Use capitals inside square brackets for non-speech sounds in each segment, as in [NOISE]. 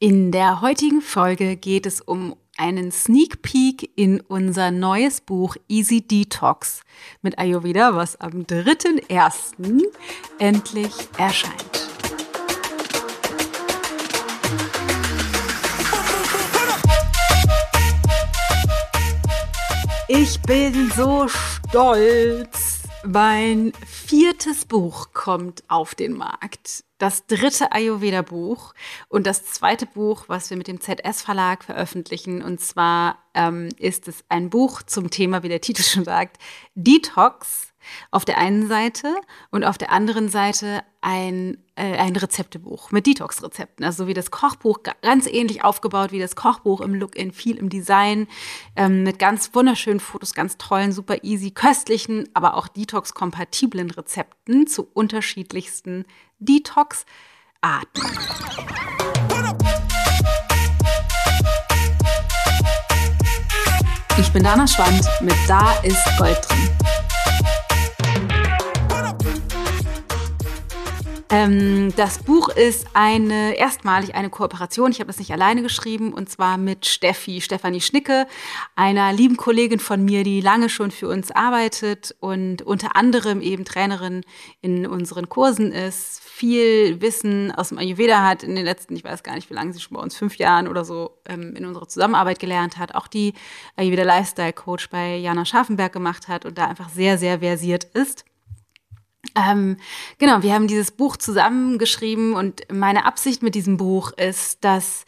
In der heutigen Folge geht es um einen Sneak Peek in unser neues Buch Easy Detox mit Ayurveda, was am 3.1. endlich erscheint. Ich bin so stolz. Mein viertes Buch kommt auf den Markt das dritte Ayurveda-Buch und das zweite Buch, was wir mit dem ZS-Verlag veröffentlichen. Und zwar ähm, ist es ein Buch zum Thema, wie der Titel schon sagt, Detox auf der einen Seite und auf der anderen Seite ein, äh, ein Rezeptebuch mit Detox-Rezepten. Also wie das Kochbuch, ganz ähnlich aufgebaut wie das Kochbuch im Look, in viel im Design, ähm, mit ganz wunderschönen Fotos, ganz tollen, super easy, köstlichen, aber auch Detox-kompatiblen Rezepten zu unterschiedlichsten Detox-Arten. Ich bin Dana Schwand mit Da ist Gold drin. Ähm, das Buch ist eine erstmalig eine Kooperation. Ich habe es nicht alleine geschrieben und zwar mit Steffi, Stefanie Schnicke, einer lieben Kollegin von mir, die lange schon für uns arbeitet und unter anderem eben Trainerin in unseren Kursen ist, viel Wissen aus dem Ayurveda hat in den letzten, ich weiß gar nicht, wie lange sie schon bei uns, fünf Jahren oder so ähm, in unserer Zusammenarbeit gelernt hat, auch die Ayurveda Lifestyle Coach bei Jana Scharfenberg gemacht hat und da einfach sehr, sehr versiert ist. Ähm, genau, wir haben dieses Buch zusammengeschrieben und meine Absicht mit diesem Buch ist, dass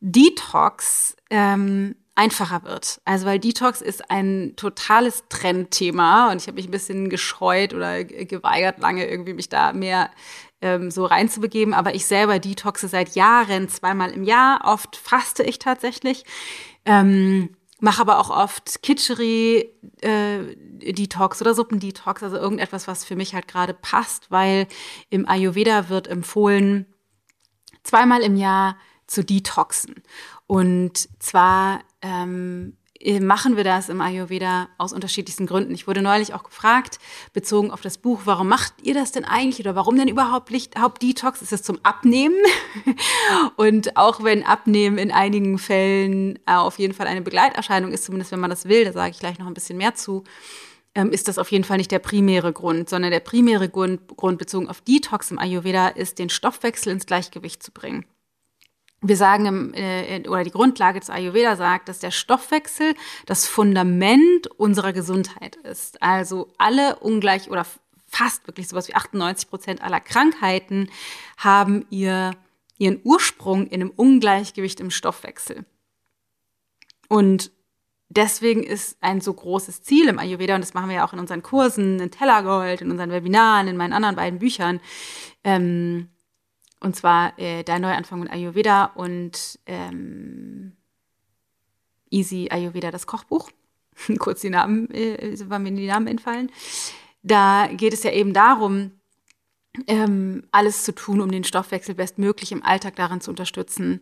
Detox ähm, einfacher wird. Also weil Detox ist ein totales Trendthema und ich habe mich ein bisschen gescheut oder geweigert, lange irgendwie mich da mehr ähm, so reinzubegeben. Aber ich selber detoxe seit Jahren, zweimal im Jahr. Oft faste ich tatsächlich. Ähm, mache aber auch oft Kitscheri äh, Detox oder Suppendetox, also irgendetwas, was für mich halt gerade passt, weil im Ayurveda wird empfohlen, zweimal im Jahr zu detoxen. Und zwar ähm, äh, machen wir das im Ayurveda aus unterschiedlichsten Gründen. Ich wurde neulich auch gefragt, bezogen auf das Buch, warum macht ihr das denn eigentlich oder warum denn überhaupt Licht, Hauptdetox? Ist das zum Abnehmen? [LAUGHS] Und auch wenn Abnehmen in einigen Fällen äh, auf jeden Fall eine Begleiterscheinung ist, zumindest wenn man das will, da sage ich gleich noch ein bisschen mehr zu, ähm, ist das auf jeden Fall nicht der primäre Grund, sondern der primäre Grund, Grund bezogen auf Detox im Ayurveda ist, den Stoffwechsel ins Gleichgewicht zu bringen wir sagen, im, äh, oder die Grundlage des Ayurveda sagt, dass der Stoffwechsel das Fundament unserer Gesundheit ist. Also alle ungleich oder fast wirklich sowas wie 98 Prozent aller Krankheiten haben ihr, ihren Ursprung in einem Ungleichgewicht im Stoffwechsel. Und deswegen ist ein so großes Ziel im Ayurveda, und das machen wir ja auch in unseren Kursen, in Tellergold, in unseren Webinaren, in meinen anderen beiden Büchern, ähm, und zwar äh, der Neuanfang mit Ayurveda und ähm, Easy Ayurveda, das Kochbuch. [LAUGHS] Kurz die Namen, äh, waren mir die Namen entfallen. Da geht es ja eben darum, ähm, alles zu tun, um den Stoffwechsel bestmöglich im Alltag daran zu unterstützen,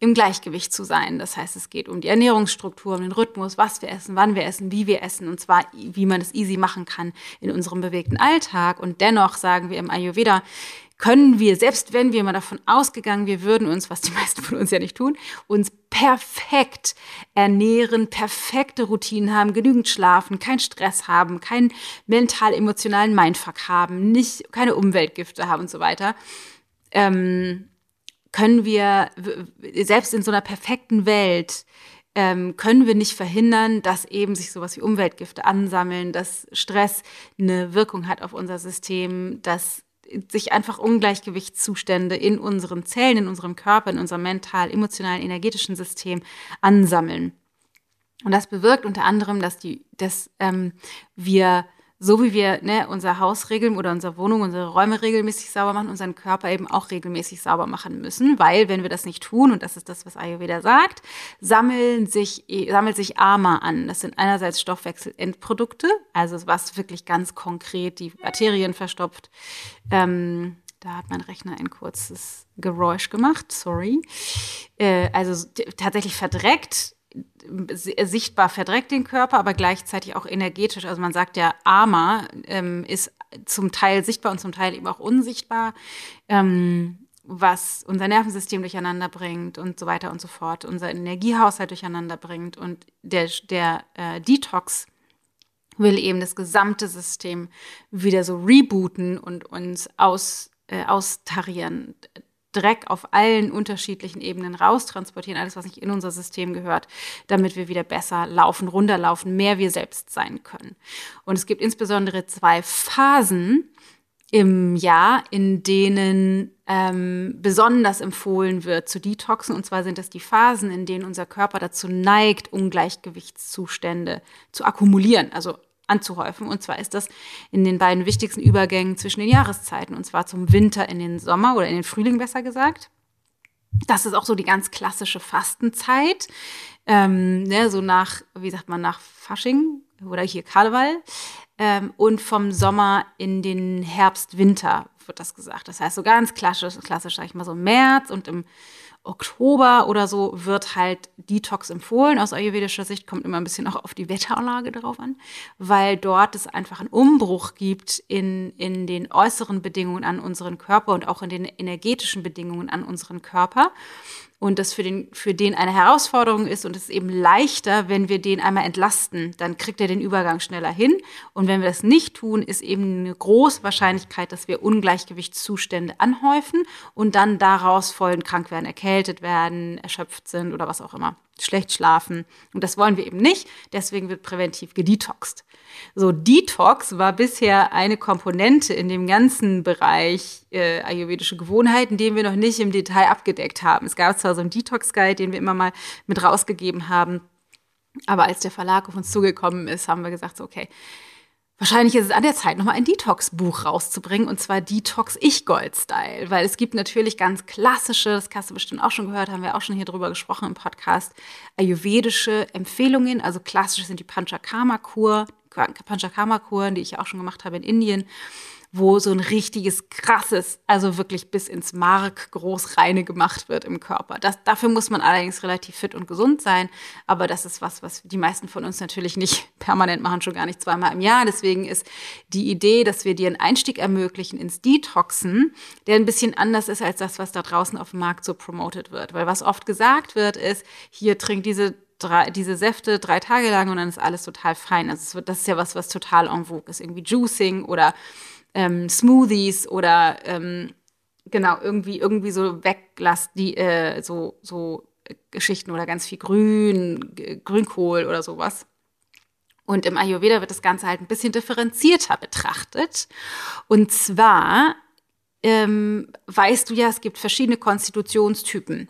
im Gleichgewicht zu sein. Das heißt, es geht um die Ernährungsstruktur, um den Rhythmus, was wir essen, wann wir essen, wie wir essen und zwar, wie man es easy machen kann in unserem bewegten Alltag. Und dennoch sagen wir im Ayurveda, können wir, selbst wenn wir mal davon ausgegangen, wir würden uns, was die [LAUGHS] meisten von uns ja nicht tun, uns perfekt ernähren, perfekte Routinen haben, genügend schlafen, keinen Stress haben, keinen mental-emotionalen Mindfuck haben, nicht, keine Umweltgifte haben und so weiter, ähm, können wir, selbst in so einer perfekten Welt, ähm, können wir nicht verhindern, dass eben sich sowas wie Umweltgifte ansammeln, dass Stress eine Wirkung hat auf unser System, dass sich einfach Ungleichgewichtszustände in unseren Zellen, in unserem Körper, in unserem mental, emotionalen, energetischen System ansammeln. Und das bewirkt unter anderem, dass, die, dass ähm, wir so wie wir ne, unser Haus regeln oder unsere Wohnung, unsere Räume regelmäßig sauber machen, unseren Körper eben auch regelmäßig sauber machen müssen, weil wenn wir das nicht tun, und das ist das, was Ayurveda sagt, sammeln sich, sammelt sich Ama an. Das sind einerseits Stoffwechselendprodukte, also was wirklich ganz konkret die Arterien verstopft. Ähm, da hat mein Rechner ein kurzes Geräusch gemacht, sorry. Äh, also tatsächlich verdreckt sichtbar verdreckt den Körper, aber gleichzeitig auch energetisch. Also man sagt ja, Ama ähm, ist zum Teil sichtbar und zum Teil eben auch unsichtbar. Ähm, was unser Nervensystem durcheinander bringt und so weiter und so fort, unser Energiehaushalt durcheinander bringt. Und der, der äh, Detox will eben das gesamte System wieder so rebooten und uns aus, äh, austarieren. Dreck auf allen unterschiedlichen Ebenen raustransportieren, alles, was nicht in unser System gehört, damit wir wieder besser laufen, runterlaufen, mehr wir selbst sein können. Und es gibt insbesondere zwei Phasen im Jahr, in denen ähm, besonders empfohlen wird zu detoxen. Und zwar sind das die Phasen, in denen unser Körper dazu neigt, Ungleichgewichtszustände zu akkumulieren, also anzuhäufen. Und zwar ist das in den beiden wichtigsten Übergängen zwischen den Jahreszeiten, und zwar zum Winter in den Sommer oder in den Frühling besser gesagt. Das ist auch so die ganz klassische Fastenzeit. Ähm, ne, so nach, wie sagt man, nach Fasching oder hier Karneval. Ähm, und vom Sommer in den Herbst, Winter wird das gesagt. Das heißt, so ganz klassisch, klassisch sag ich mal so März und im Oktober oder so wird halt Detox empfohlen. Aus ayurvedischer Sicht kommt immer ein bisschen auch auf die Wetterlage drauf an, weil dort es einfach einen Umbruch gibt in, in den äußeren Bedingungen an unseren Körper und auch in den energetischen Bedingungen an unseren Körper und das für den, für den eine Herausforderung ist und es ist eben leichter, wenn wir den einmal entlasten, dann kriegt er den Übergang schneller hin. Und wenn wir das nicht tun, ist eben eine große Wahrscheinlichkeit, dass wir Ungleichgewichtszustände anhäufen und dann daraus vollen krank werden, erkältet werden, erschöpft sind oder was auch immer schlecht schlafen. Und das wollen wir eben nicht. Deswegen wird präventiv gedetoxt. So, Detox war bisher eine Komponente in dem ganzen Bereich äh, ayurvedische Gewohnheiten, den wir noch nicht im Detail abgedeckt haben. Es gab zwar so einen Detox-Guide, den wir immer mal mit rausgegeben haben, aber als der Verlag auf uns zugekommen ist, haben wir gesagt, so, okay, Wahrscheinlich ist es an der Zeit, nochmal ein Detox-Buch rauszubringen, und zwar Detox Ich-Gold-Style, weil es gibt natürlich ganz klassische, das hast du bestimmt auch schon gehört, haben wir auch schon hier drüber gesprochen im Podcast, ayurvedische Empfehlungen, also klassisch sind die Panchakarma-Kur, Panchakarma-Kuren, die ich auch schon gemacht habe in Indien wo so ein richtiges, krasses, also wirklich bis ins Mark groß reine gemacht wird im Körper. Das, dafür muss man allerdings relativ fit und gesund sein. Aber das ist was, was die meisten von uns natürlich nicht [LAUGHS] permanent machen, schon gar nicht zweimal im Jahr. Deswegen ist die Idee, dass wir dir einen Einstieg ermöglichen ins Detoxen, der ein bisschen anders ist als das, was da draußen auf dem Markt so promoted wird. Weil was oft gesagt wird, ist, hier trink diese drei, diese Säfte drei Tage lang und dann ist alles total fein. Also das ist ja was, was total en vogue ist. Irgendwie Juicing oder ähm, Smoothies oder ähm, genau irgendwie irgendwie so weglass die äh, so so Geschichten oder ganz viel Grün, Grünkohl oder sowas. Und im Ayurveda wird das Ganze halt ein bisschen differenzierter betrachtet. Und zwar ähm, weißt du ja, es gibt verschiedene Konstitutionstypen.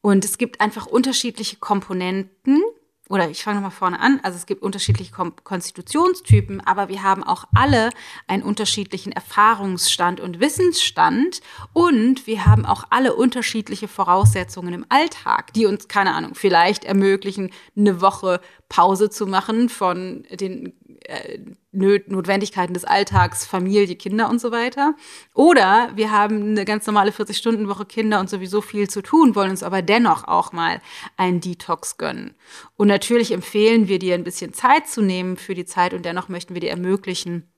Und es gibt einfach unterschiedliche Komponenten, oder ich fange nochmal vorne an, also es gibt unterschiedliche Kom Konstitutionstypen, aber wir haben auch alle einen unterschiedlichen Erfahrungsstand und Wissensstand. Und wir haben auch alle unterschiedliche Voraussetzungen im Alltag, die uns, keine Ahnung, vielleicht ermöglichen, eine Woche Pause zu machen von den äh, Notwendigkeiten des Alltags, Familie, Kinder und so weiter. Oder wir haben eine ganz normale 40-Stunden-Woche Kinder und sowieso viel zu tun, wollen uns aber dennoch auch mal einen Detox gönnen. Und natürlich empfehlen wir dir ein bisschen Zeit zu nehmen für die Zeit und dennoch möchten wir dir ermöglichen,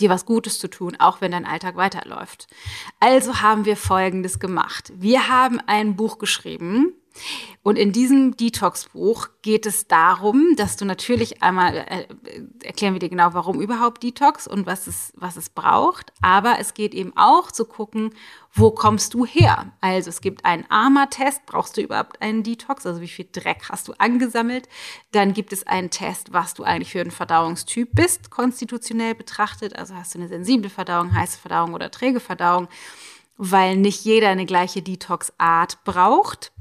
dir was Gutes zu tun, auch wenn dein Alltag weiterläuft. Also haben wir Folgendes gemacht. Wir haben ein Buch geschrieben, und in diesem Detox-Buch geht es darum, dass du natürlich einmal äh, erklären wir dir genau, warum überhaupt Detox und was es, was es braucht. Aber es geht eben auch zu gucken, wo kommst du her? Also es gibt einen AMA-Test. Brauchst du überhaupt einen Detox? Also wie viel Dreck hast du angesammelt? Dann gibt es einen Test, was du eigentlich für ein Verdauungstyp bist, konstitutionell betrachtet. Also hast du eine sensible Verdauung, heiße Verdauung oder träge Verdauung, weil nicht jeder eine gleiche Detox-Art braucht.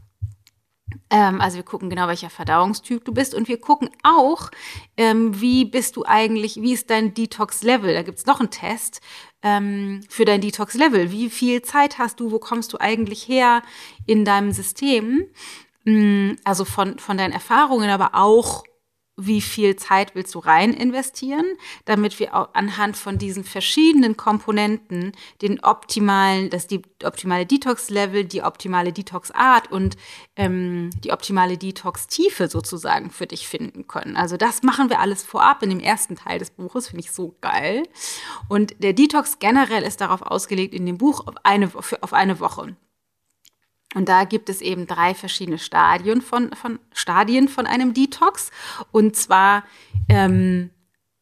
Ähm, also wir gucken genau, welcher Verdauungstyp du bist und wir gucken auch, ähm, wie bist du eigentlich, wie ist dein Detox-Level? Da gibt es noch einen Test ähm, für dein Detox-Level. Wie viel Zeit hast du? Wo kommst du eigentlich her in deinem System? Mm, also von, von deinen Erfahrungen, aber auch wie viel Zeit willst du rein investieren, damit wir auch anhand von diesen verschiedenen Komponenten den optimalen, das die optimale Detox-Level, die optimale Detox-Art und ähm, die optimale Detox-Tiefe sozusagen für dich finden können. Also das machen wir alles vorab in dem ersten Teil des Buches, finde ich so geil. Und der Detox generell ist darauf ausgelegt in dem Buch auf eine, auf eine Woche. Und da gibt es eben drei verschiedene Stadien von, von, Stadien von einem Detox. Und zwar ähm,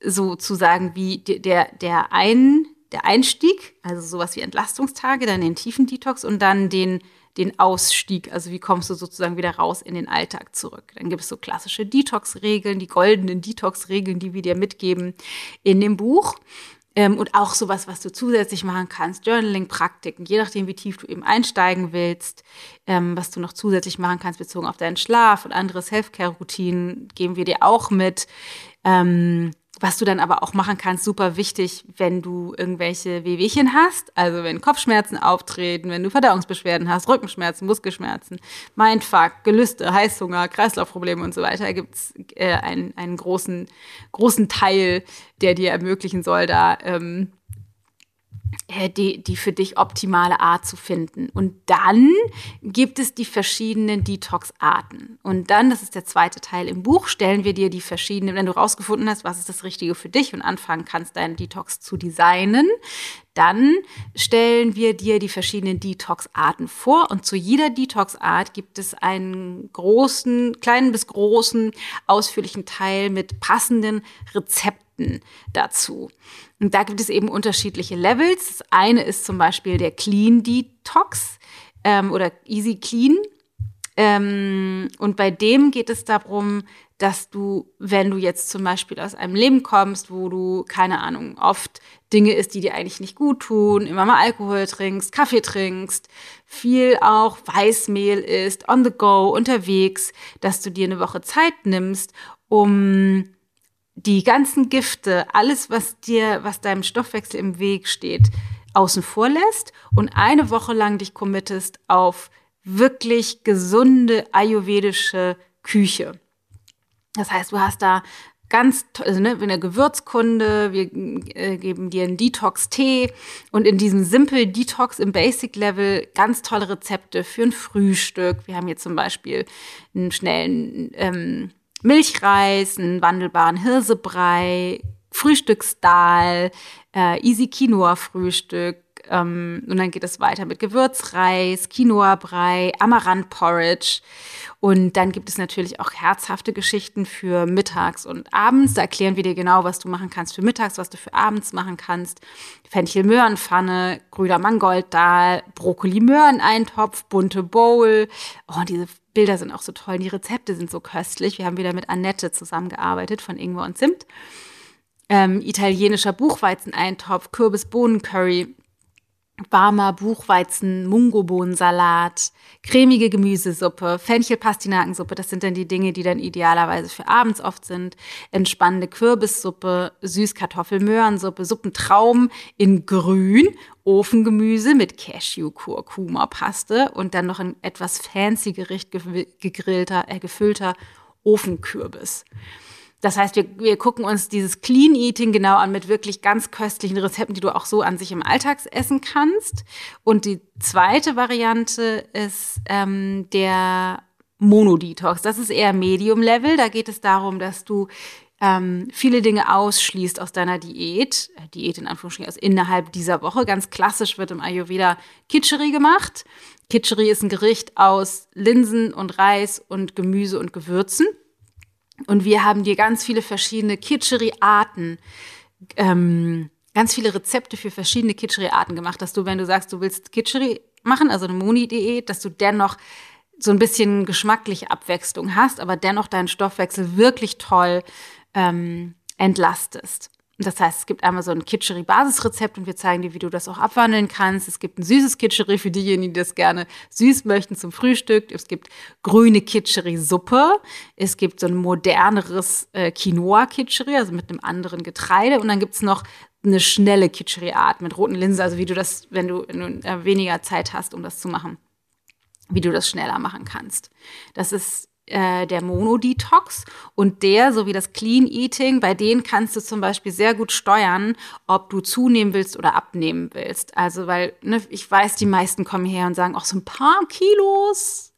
sozusagen wie der, der, ein, der Einstieg, also sowas wie Entlastungstage, dann den tiefen Detox und dann den, den Ausstieg, also wie kommst du sozusagen wieder raus in den Alltag zurück. Dann gibt es so klassische Detox-Regeln, die goldenen Detox-Regeln, die wir dir mitgeben in dem Buch. Ähm, und auch sowas, was du zusätzlich machen kannst, Journaling-Praktiken, je nachdem, wie tief du eben einsteigen willst, ähm, was du noch zusätzlich machen kannst, bezogen auf deinen Schlaf und andere Self-Care-Routinen, geben wir dir auch mit. Ähm, was du dann aber auch machen kannst, super wichtig, wenn du irgendwelche Wehwehchen hast, also wenn Kopfschmerzen auftreten, wenn du Verdauungsbeschwerden hast, Rückenschmerzen, Muskelschmerzen, Mindfuck, Gelüste, Heißhunger, Kreislaufprobleme und so weiter, gibt es äh, einen, einen großen, großen Teil, der dir ermöglichen soll, da ähm, äh, die, die für dich optimale Art zu finden. Und dann gibt es die verschiedenen Detox-Arten. Und dann, das ist der zweite Teil im Buch, stellen wir dir die verschiedenen, wenn du rausgefunden hast, was ist das Richtige für dich und anfangen kannst, deinen Detox zu designen, dann stellen wir dir die verschiedenen Detox-Arten vor und zu jeder Detox-Art gibt es einen großen, kleinen bis großen, ausführlichen Teil mit passenden Rezepten dazu. Und da gibt es eben unterschiedliche Levels. Das eine ist zum Beispiel der Clean Detox ähm, oder Easy Clean. Ähm, und bei dem geht es darum, dass du, wenn du jetzt zum Beispiel aus einem Leben kommst, wo du, keine Ahnung, oft Dinge isst, die dir eigentlich nicht gut tun, immer mal Alkohol trinkst, Kaffee trinkst, viel auch Weißmehl isst, on the go, unterwegs, dass du dir eine Woche Zeit nimmst, um die ganzen Gifte, alles, was dir, was deinem Stoffwechsel im Weg steht, außen vor lässt und eine Woche lang dich committest auf wirklich gesunde ayurvedische Küche. Das heißt, du hast da ganz, also ne, eine Gewürzkunde, wir äh, geben dir einen Detox-Tee und in diesem Simple Detox im Basic-Level ganz tolle Rezepte für ein Frühstück. Wir haben hier zum Beispiel einen schnellen ähm, Milchreis, einen wandelbaren Hirsebrei, Frühstücksdahl, äh, Easy Quinoa Frühstück. Ähm, und dann geht es weiter mit Gewürzreis, Quinoa-Brei, Amaranth-Porridge. Und dann gibt es natürlich auch herzhafte Geschichten für mittags und abends. Da erklären wir dir genau, was du machen kannst für mittags, was du für abends machen kannst. Fenchel-Möhrenpfanne, grüner Mangolddahl, Brokkoli-Möhreneintopf, bunte Bowl. Oh, diese Bilder sind auch so toll. Die Rezepte sind so köstlich. Wir haben wieder mit Annette zusammengearbeitet von Ingwer und Zimt. Ähm, italienischer Buchweizeneintopf, Kürbis-Bohnen-Curry, warmer Buchweizen, Mungobohnensalat, cremige Gemüsesuppe, Fenchel-Pastinakensuppe. Das sind dann die Dinge, die dann idealerweise für abends oft sind. Entspannende Kürbissuppe, Süßkartoffel-Möhrensuppe, Suppentraum in grün Ofengemüse mit Cashew-Kurkuma-Paste und dann noch ein etwas fancy Gericht gegrillter, äh, gefüllter Ofenkürbis. Das heißt, wir, wir gucken uns dieses Clean Eating genau an mit wirklich ganz köstlichen Rezepten, die du auch so an sich im Alltag essen kannst. Und die zweite Variante ist ähm, der Monodetox. Das ist eher Medium Level. Da geht es darum, dass du ähm, viele Dinge ausschließt aus deiner Diät, äh, Diät in Anführungsstrichen, also innerhalb dieser Woche. Ganz klassisch wird im Ayurveda Kitcheri gemacht. Kitcheri ist ein Gericht aus Linsen und Reis und Gemüse und Gewürzen. Und wir haben dir ganz viele verschiedene Kitcheri-Arten, ähm, ganz viele Rezepte für verschiedene Kitcheri-Arten gemacht, dass du, wenn du sagst, du willst Kitcheri machen, also eine Moni-Diät, dass du dennoch so ein bisschen geschmackliche Abwechslung hast, aber dennoch deinen Stoffwechsel wirklich toll ähm, entlastest. Das heißt, es gibt einmal so ein Kitscheri-Basisrezept und wir zeigen dir, wie du das auch abwandeln kannst. Es gibt ein süßes Kitscheri für diejenigen, die das gerne süß möchten zum Frühstück. Es gibt grüne Kitscheri-Suppe. Es gibt so ein moderneres äh, Quinoa-Kitscheri, also mit einem anderen Getreide. Und dann gibt es noch eine schnelle Kitscheri-Art mit roten Linsen, also wie du das, wenn du, wenn du äh, weniger Zeit hast, um das zu machen, wie du das schneller machen kannst. Das ist äh, der Mono-Detox und der, so wie das Clean Eating, bei denen kannst du zum Beispiel sehr gut steuern, ob du zunehmen willst oder abnehmen willst. Also, weil ne, ich weiß, die meisten kommen her und sagen, auch so ein paar Kilos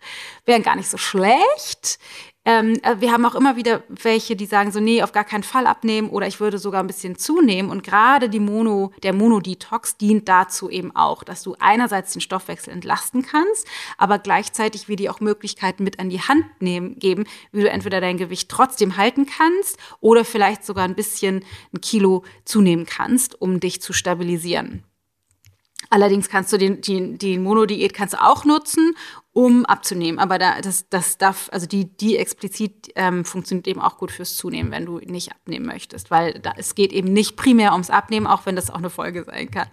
wären gar nicht so schlecht. Ähm, äh, wir haben auch immer wieder welche, die sagen so, nee, auf gar keinen Fall abnehmen oder ich würde sogar ein bisschen zunehmen. Und gerade die Mono, der Monodetox dient dazu eben auch, dass du einerseits den Stoffwechsel entlasten kannst, aber gleichzeitig wir dir auch Möglichkeiten mit an die Hand nehmen, geben, wie du entweder dein Gewicht trotzdem halten kannst oder vielleicht sogar ein bisschen ein Kilo zunehmen kannst, um dich zu stabilisieren. Allerdings kannst du den, die, die Monodiät kannst du auch nutzen, um abzunehmen. Aber da, das, das darf, also die, die explizit ähm, funktioniert eben auch gut fürs Zunehmen, wenn du nicht abnehmen möchtest. Weil da, es geht eben nicht primär ums Abnehmen, auch wenn das auch eine Folge sein kann.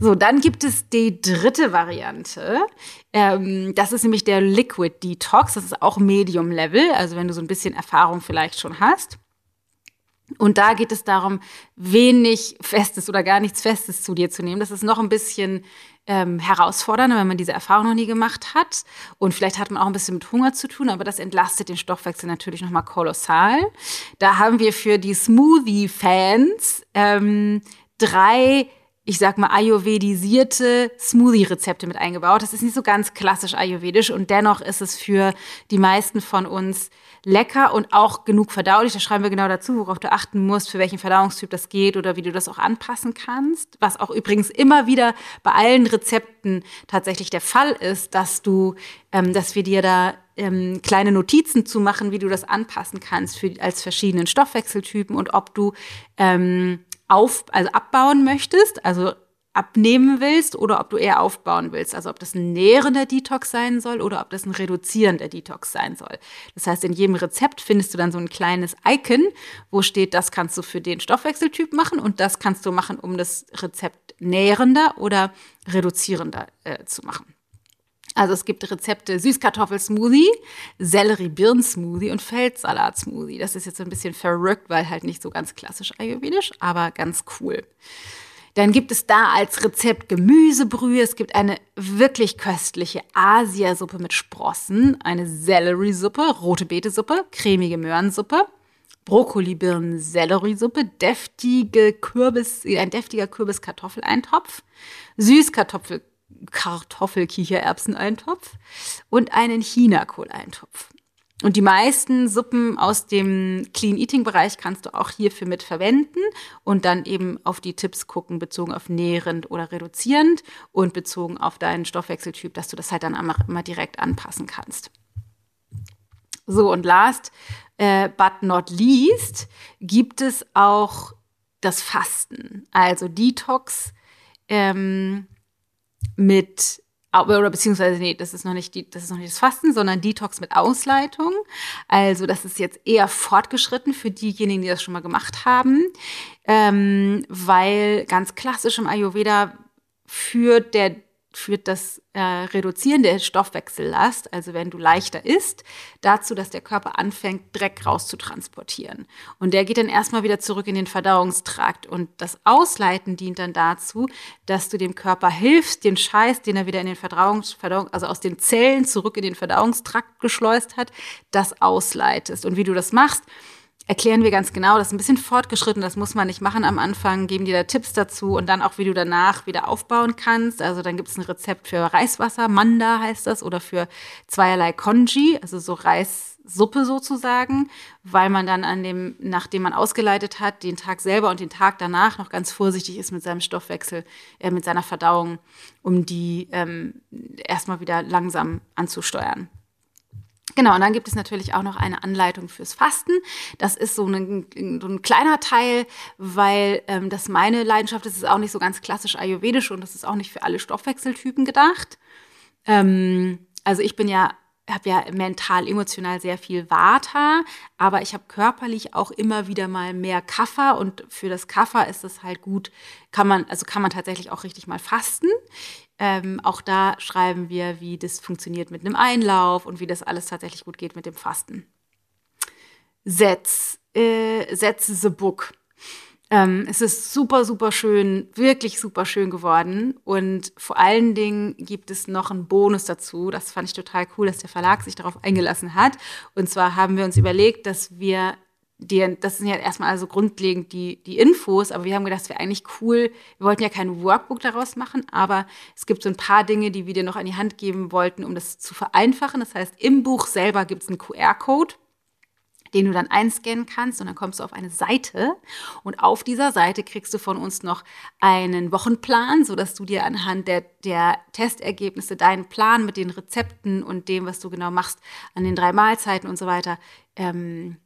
So, dann gibt es die dritte Variante. Ähm, das ist nämlich der Liquid Detox. Das ist auch Medium Level, also wenn du so ein bisschen Erfahrung vielleicht schon hast. Und da geht es darum, wenig Festes oder gar nichts Festes zu dir zu nehmen. Das ist noch ein bisschen ähm, herausfordernder, wenn man diese Erfahrung noch nie gemacht hat. Und vielleicht hat man auch ein bisschen mit Hunger zu tun, aber das entlastet den Stoffwechsel natürlich nochmal kolossal. Da haben wir für die Smoothie-Fans ähm, drei ich sag mal, ayurvedisierte Smoothie-Rezepte mit eingebaut. Das ist nicht so ganz klassisch ayurvedisch und dennoch ist es für die meisten von uns lecker und auch genug verdaulich. Da schreiben wir genau dazu, worauf du achten musst, für welchen Verdauungstyp das geht oder wie du das auch anpassen kannst. Was auch übrigens immer wieder bei allen Rezepten tatsächlich der Fall ist, dass du, ähm, dass wir dir da ähm, kleine Notizen zu machen, wie du das anpassen kannst für, als verschiedenen Stoffwechseltypen und ob du ähm, auf, also abbauen möchtest, also abnehmen willst oder ob du eher aufbauen willst. Also ob das ein nährender Detox sein soll oder ob das ein reduzierender Detox sein soll. Das heißt, in jedem Rezept findest du dann so ein kleines Icon, wo steht, das kannst du für den Stoffwechseltyp machen und das kannst du machen, um das Rezept nährender oder reduzierender äh, zu machen. Also es gibt Rezepte Süßkartoffelsmoothie, Sellerie-Birn-Smoothie und Feldsalat-Smoothie. Das ist jetzt so ein bisschen verrückt, weil halt nicht so ganz klassisch ayurvedisch, aber ganz cool. Dann gibt es da als Rezept Gemüsebrühe. Es gibt eine wirklich köstliche Asiasuppe mit Sprossen, eine Selleriesuppe, rote Betesuppe, cremige Möhrensuppe, Brokkoli-Birnen-Selleriesuppe, deftige Kürbis, ein deftiger Kürbis-Kartoffeleintopf, Süßkartoffel Kartoffelkichererbseneintopf und einen Chinakohleintopf. Und die meisten Suppen aus dem Clean Eating Bereich kannst du auch hierfür mit verwenden und dann eben auf die Tipps gucken, bezogen auf nährend oder reduzierend und bezogen auf deinen Stoffwechseltyp, dass du das halt dann immer direkt anpassen kannst. So, und last äh, but not least gibt es auch das Fasten, also Detox ähm, mit oder beziehungsweise, nee, das ist noch nicht die, das ist noch nicht das Fasten, sondern Detox mit Ausleitung. Also das ist jetzt eher fortgeschritten für diejenigen, die das schon mal gemacht haben, ähm, weil ganz klassisch im Ayurveda führt der führt das äh, Reduzieren der Stoffwechsellast, also wenn du leichter isst, dazu, dass der Körper anfängt, Dreck rauszutransportieren. Und der geht dann erstmal wieder zurück in den Verdauungstrakt. Und das Ausleiten dient dann dazu, dass du dem Körper hilfst, den Scheiß, den er wieder in den Verdauungs, Verdauung, also aus den Zellen zurück in den Verdauungstrakt geschleust hat, das ausleitest. Und wie du das machst, erklären wir ganz genau, das ist ein bisschen fortgeschritten, das muss man nicht machen am Anfang, geben dir da Tipps dazu und dann auch, wie du danach wieder aufbauen kannst. Also dann gibt es ein Rezept für Reiswasser, Manda heißt das, oder für zweierlei Konji, also so Reissuppe sozusagen, weil man dann an dem, nachdem man ausgeleitet hat, den Tag selber und den Tag danach noch ganz vorsichtig ist mit seinem Stoffwechsel, äh, mit seiner Verdauung, um die ähm, erstmal wieder langsam anzusteuern. Genau, und dann gibt es natürlich auch noch eine Anleitung fürs Fasten. Das ist so ein, so ein kleiner Teil, weil ähm, das meine Leidenschaft ist. Es ist auch nicht so ganz klassisch ayurvedisch und das ist auch nicht für alle Stoffwechseltypen gedacht. Ähm, also ich bin ja habe ja mental, emotional sehr viel Vata, aber ich habe körperlich auch immer wieder mal mehr Kaffer und für das Kaffer ist es halt gut, kann man, also kann man tatsächlich auch richtig mal fasten. Ähm, auch da schreiben wir, wie das funktioniert mit einem Einlauf und wie das alles tatsächlich gut geht mit dem Fasten. Setz, äh, setz the book. Ähm, es ist super, super schön, wirklich super schön geworden. Und vor allen Dingen gibt es noch einen Bonus dazu. Das fand ich total cool, dass der Verlag sich darauf eingelassen hat. Und zwar haben wir uns überlegt, dass wir die, das sind ja erstmal also grundlegend die, die Infos, aber wir haben gedacht, es wäre eigentlich cool. Wir wollten ja kein Workbook daraus machen, aber es gibt so ein paar Dinge, die wir dir noch an die Hand geben wollten, um das zu vereinfachen. Das heißt, im Buch selber gibt es einen QR-Code den du dann einscannen kannst und dann kommst du auf eine Seite und auf dieser Seite kriegst du von uns noch einen Wochenplan, sodass du dir anhand der, der Testergebnisse deinen Plan mit den Rezepten und dem, was du genau machst, an den drei Mahlzeiten und so weiter, ähm,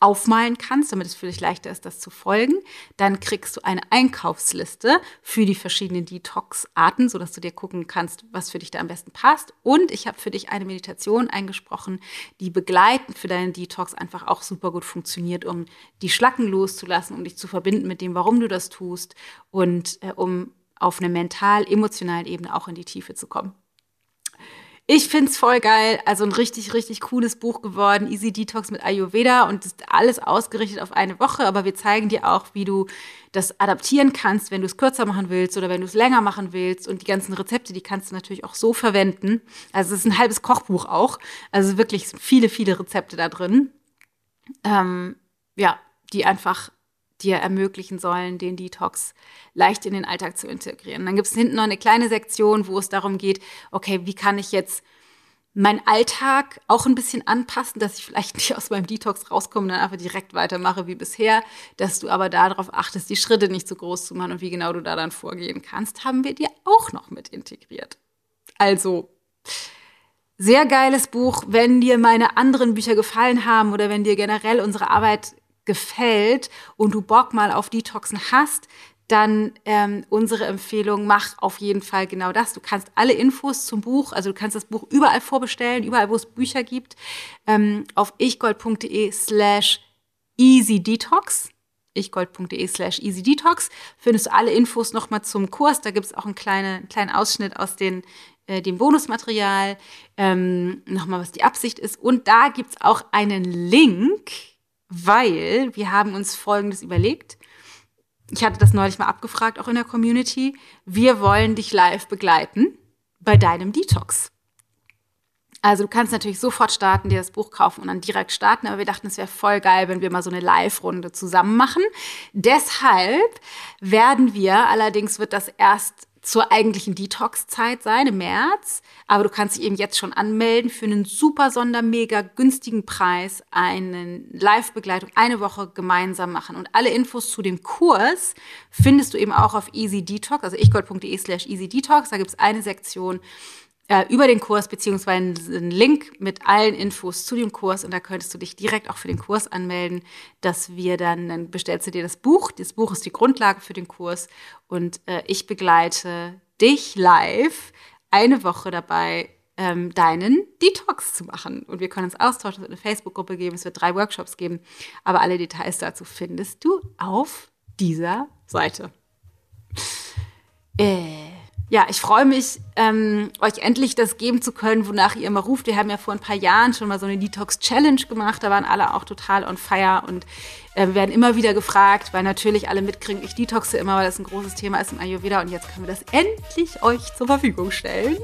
aufmalen kannst, damit es für dich leichter ist, das zu folgen. Dann kriegst du eine Einkaufsliste für die verschiedenen Detox-Arten, sodass du dir gucken kannst, was für dich da am besten passt. Und ich habe für dich eine Meditation eingesprochen, die begleitend für deinen Detox einfach auch super gut funktioniert, um die Schlacken loszulassen, um dich zu verbinden mit dem, warum du das tust und äh, um auf einer mental-emotionalen Ebene auch in die Tiefe zu kommen. Ich find's voll geil. Also ein richtig, richtig cooles Buch geworden. Easy Detox mit Ayurveda und ist alles ausgerichtet auf eine Woche. Aber wir zeigen dir auch, wie du das adaptieren kannst, wenn du es kürzer machen willst oder wenn du es länger machen willst. Und die ganzen Rezepte, die kannst du natürlich auch so verwenden. Also es ist ein halbes Kochbuch auch. Also wirklich viele, viele Rezepte da drin. Ähm, ja, die einfach dir ermöglichen sollen, den Detox leicht in den Alltag zu integrieren. Dann gibt es hinten noch eine kleine Sektion, wo es darum geht, okay, wie kann ich jetzt meinen Alltag auch ein bisschen anpassen, dass ich vielleicht [LAUGHS] nicht aus meinem Detox rauskomme und dann einfach direkt weitermache wie bisher, dass du aber darauf achtest, die Schritte nicht zu groß zu machen und wie genau du da dann vorgehen kannst, haben wir dir auch noch mit integriert. Also, sehr geiles Buch. Wenn dir meine anderen Bücher gefallen haben oder wenn dir generell unsere Arbeit gefällt und du Bock mal auf Detoxen hast, dann ähm, unsere Empfehlung, mach auf jeden Fall genau das. Du kannst alle Infos zum Buch, also du kannst das Buch überall vorbestellen, überall, wo es Bücher gibt, ähm, auf ichgold.de slash easydetox ichgold.de slash easydetox findest du alle Infos nochmal zum Kurs. Da gibt es auch einen kleinen, kleinen Ausschnitt aus den, äh, dem Bonusmaterial, ähm, nochmal, was die Absicht ist. Und da gibt es auch einen Link weil wir haben uns Folgendes überlegt. Ich hatte das neulich mal abgefragt, auch in der Community. Wir wollen dich live begleiten bei deinem Detox. Also du kannst natürlich sofort starten, dir das Buch kaufen und dann direkt starten, aber wir dachten, es wäre voll geil, wenn wir mal so eine Live-Runde zusammen machen. Deshalb werden wir, allerdings wird das erst zur eigentlichen Detox-Zeit sein, im März. Aber du kannst dich eben jetzt schon anmelden für einen super sonder-mega günstigen Preis, eine Live-Begleitung eine Woche gemeinsam machen. Und alle Infos zu dem Kurs findest du eben auch auf Easy Detox, also ichgold.de slash Easy Detox. Da gibt es eine Sektion, äh, über den Kurs beziehungsweise einen Link mit allen Infos zu dem Kurs und da könntest du dich direkt auch für den Kurs anmelden, dass wir dann, dann bestellst du dir das Buch. Das Buch ist die Grundlage für den Kurs und äh, ich begleite dich live eine Woche dabei, ähm, deinen Detox zu machen. Und wir können uns austauschen, es wird eine Facebook-Gruppe geben, es wird drei Workshops geben, aber alle Details dazu findest du auf dieser Seite. Äh ja, ich freue mich, ähm, euch endlich das geben zu können, wonach ihr immer ruft. Wir haben ja vor ein paar Jahren schon mal so eine Detox-Challenge gemacht. Da waren alle auch total on fire und äh, werden immer wieder gefragt, weil natürlich alle mitkriegen, ich detoxe immer, weil das ein großes Thema ist im Ayurveda und jetzt können wir das endlich euch zur Verfügung stellen.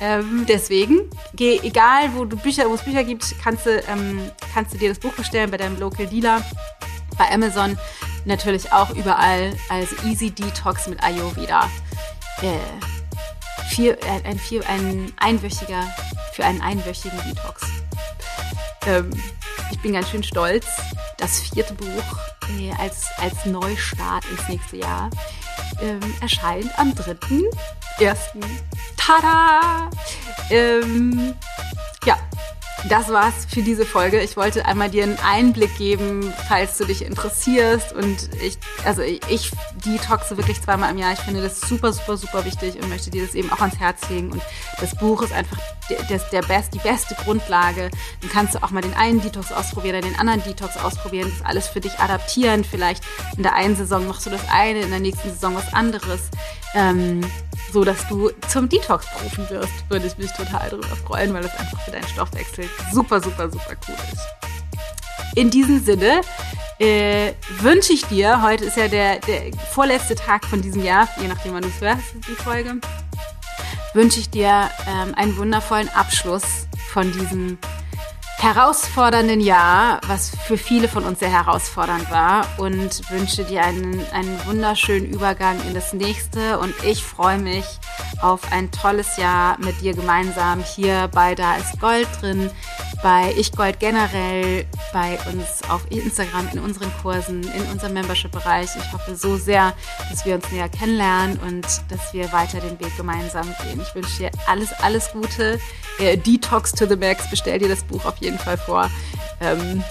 Ähm, deswegen, geh, egal wo du Bücher, wo es Bücher gibt, kannst du, ähm, kannst du dir das Buch bestellen bei deinem Local Dealer, bei Amazon, natürlich auch überall als Easy Detox mit Ayurveda äh, vier, äh, ein, vier, ein einwöchiger, für einen einwöchigen Detox. Ähm, ich bin ganz schön stolz. Das vierte Buch äh, als, als Neustart ins nächste Jahr ähm, erscheint am 3.1. Tada! Ähm, das war's für diese Folge. Ich wollte einmal dir einen Einblick geben, falls du dich interessierst. Und ich, also ich detoxe wirklich zweimal im Jahr. Ich finde das super, super, super wichtig und möchte dir das eben auch ans Herz legen. Und das Buch ist einfach der, der best, die beste Grundlage. Dann kannst du auch mal den einen Detox ausprobieren, dann den anderen Detox ausprobieren. Das alles für dich adaptieren. Vielleicht in der einen Saison machst du das eine, in der nächsten Saison was anderes. Ähm, so dass du zum Detox-Profi wirst, würde ich mich total darüber freuen, weil das einfach für deinen Stoffwechsel super, super, super cool ist. In diesem Sinne äh, wünsche ich dir, heute ist ja der, der vorletzte Tag von diesem Jahr, je nachdem wann du es hörst, die Folge, wünsche ich dir ähm, einen wundervollen Abschluss von diesem herausfordernden Jahr, was für viele von uns sehr herausfordernd war und wünsche dir einen, einen wunderschönen Übergang in das nächste. Und ich freue mich auf ein tolles Jahr mit dir gemeinsam hier bei Da ist Gold drin bei Ich Gold generell, bei uns auf Instagram, in unseren Kursen, in unserem Membership-Bereich. Ich hoffe so sehr, dass wir uns näher kennenlernen und dass wir weiter den Weg gemeinsam gehen. Ich wünsche dir alles, alles Gute. Äh, Detox to the Max, bestell dir das Buch auf jeden Fall vor. Ähm,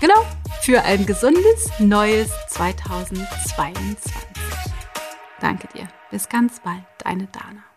genau, für ein gesundes, neues 2022. Danke dir. Bis ganz bald, deine Dana.